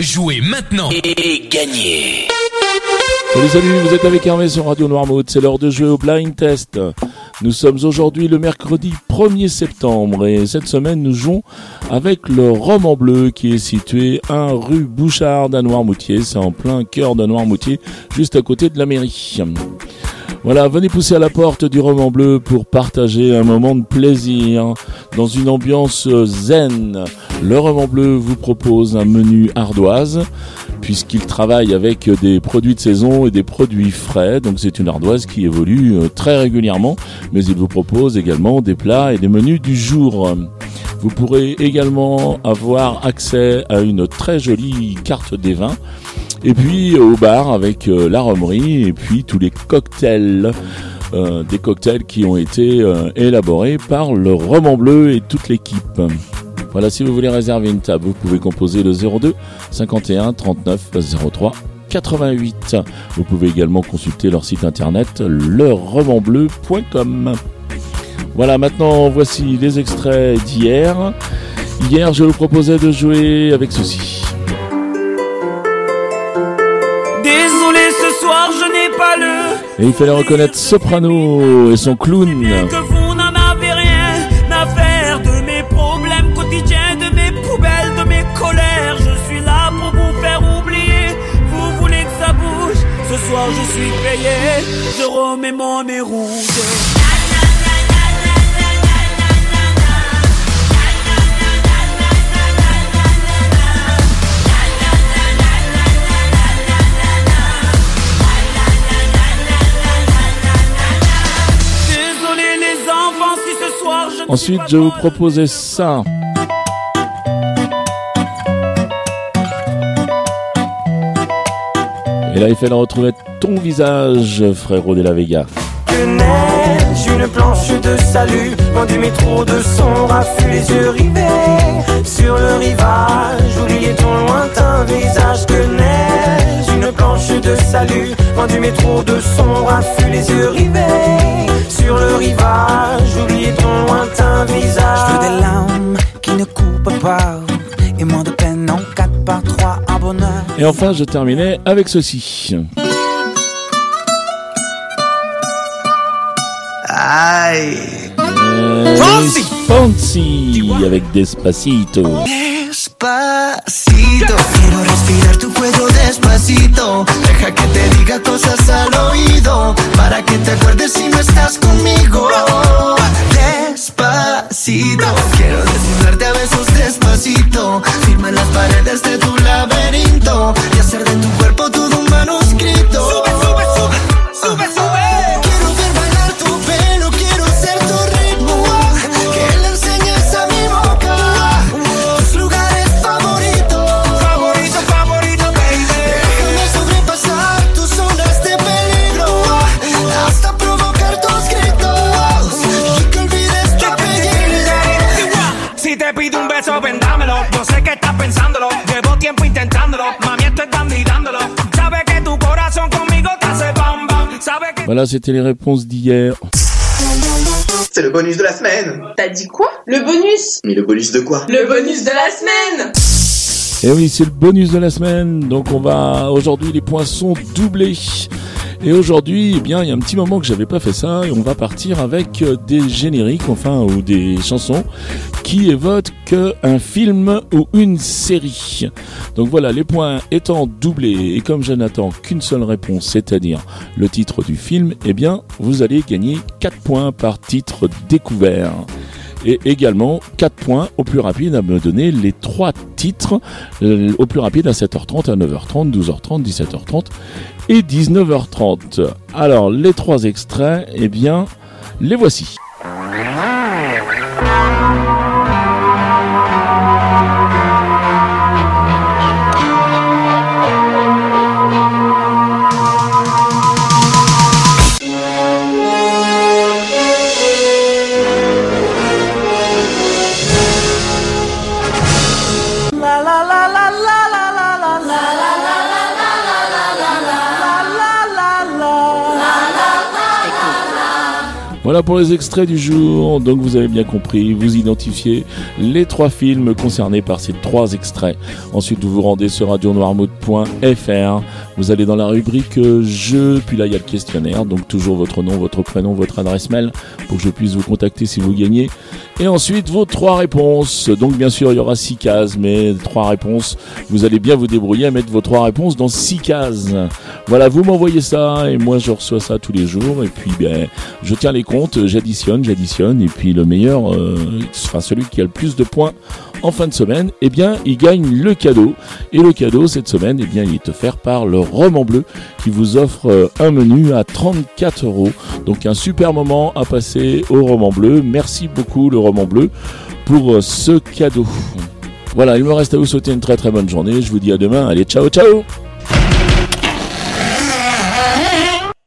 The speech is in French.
Jouez maintenant et gagnez Salut salut, vous êtes avec Hervé sur Radio Noirmouth, c'est l'heure de jouer au blind test. Nous sommes aujourd'hui le mercredi 1er septembre et cette semaine nous jouons avec le roman bleu qui est situé 1 rue Bouchard à Noirmoutier, c'est en plein cœur de Noirmoutier, juste à côté de la mairie. Voilà, venez pousser à la porte du roman bleu pour partager un moment de plaisir dans une ambiance zen. Le roman bleu vous propose un menu ardoise puisqu'il travaille avec des produits de saison et des produits frais. Donc c'est une ardoise qui évolue euh, très régulièrement, mais il vous propose également des plats et des menus du jour. Vous pourrez également avoir accès à une très jolie carte des vins et puis au bar avec euh, la romerie et puis tous les cocktails. Euh, des cocktails qui ont été euh, élaborés par le roman bleu et toute l'équipe. Voilà, si vous voulez réserver une table, vous pouvez composer le 02 51 39 03 88. Vous pouvez également consulter leur site internet leromanbleu.com. Voilà, maintenant voici les extraits d'hier. Hier, je vous proposais de jouer avec ceci. Désolé, ce soir je n'ai pas le. Et il fallait reconnaître Soprano et son clown. Que vous n'en avez rien à faire de mes problèmes quotidiens, de mes poubelles, de mes colères. Je suis là pour vous faire oublier. Vous voulez que ça bouge? Ce soir je suis payé. Je remets mon nez rouge. Ensuite, je vous bonne. proposais ça. Et là, il fallait retrouver ton visage, frérot de la Vega. Que neige, une planche de salut, loin du métro de son raffut, les yeux rivés sur le rivage. Oubliez ton lointain visage. Que neige, une planche de salut, loin du métro de son raffut, les yeux rivés Et enfin, je terminais avec ceci. Aïe Euh, Fancy. Fancy avec Despacito. Despacito Quiero respirar tu cuello despacito Deja que te diga cosas al oído Para que te acuerdes si no estás conmigo Despacito Quiero desnudarte a besos Firma las paredes de tu laberinto Y hacer de tu cuerpo todo tiempo intentándolo. Mami, estoy dándolo. Sabe que tu corazón conmigo te hace bam bam. Sabe que. Voilà, c'était les réponses d'hier. C'est le bonus de la semaine. T'as dit quoi? Le bonus Mais le bonus de quoi? Le bonus de la semaine Et oui, c'est le bonus de la semaine. Donc on va aujourd'hui les points sont doublés. Et aujourd'hui, eh bien, il y a un petit moment que j'avais pas fait ça et on va partir avec euh, des génériques, enfin, ou des chansons qui évoquent un film ou une série. Donc voilà, les points étant doublés et comme je n'attends qu'une seule réponse, c'est-à-dire le titre du film, eh bien, vous allez gagner 4 points par titre découvert et également 4 points au plus rapide à me donner les trois titres euh, au plus rapide à 7h30, à 9h30, 12h30, 17h30 et 19h30. Alors les trois extraits, eh bien, les voici. Voilà pour les extraits du jour. Donc vous avez bien compris, vous identifiez les trois films concernés par ces trois extraits. Ensuite, vous vous rendez sur radionoirmouth.fr. Vous allez dans la rubrique euh, jeux, puis là il y a le questionnaire. Donc toujours votre nom, votre prénom, votre adresse mail pour que je puisse vous contacter si vous gagnez. Et ensuite vos trois réponses. Donc bien sûr il y aura six cases, mais trois réponses. Vous allez bien vous débrouiller à mettre vos trois réponses dans six cases. Voilà, vous m'envoyez ça et moi je reçois ça tous les jours. Et puis ben je tiens les comptes, j'additionne, j'additionne, et puis le meilleur euh, sera celui qui a le plus de points en fin de semaine, eh bien, il gagne le cadeau. Et le cadeau, cette semaine, eh bien, il est offert par le Roman Bleu qui vous offre euh, un menu à 34 euros. Donc, un super moment à passer au Roman Bleu. Merci beaucoup, le Roman Bleu, pour euh, ce cadeau. Voilà, il me reste à vous souhaiter une très très bonne journée. Je vous dis à demain. Allez, ciao, ciao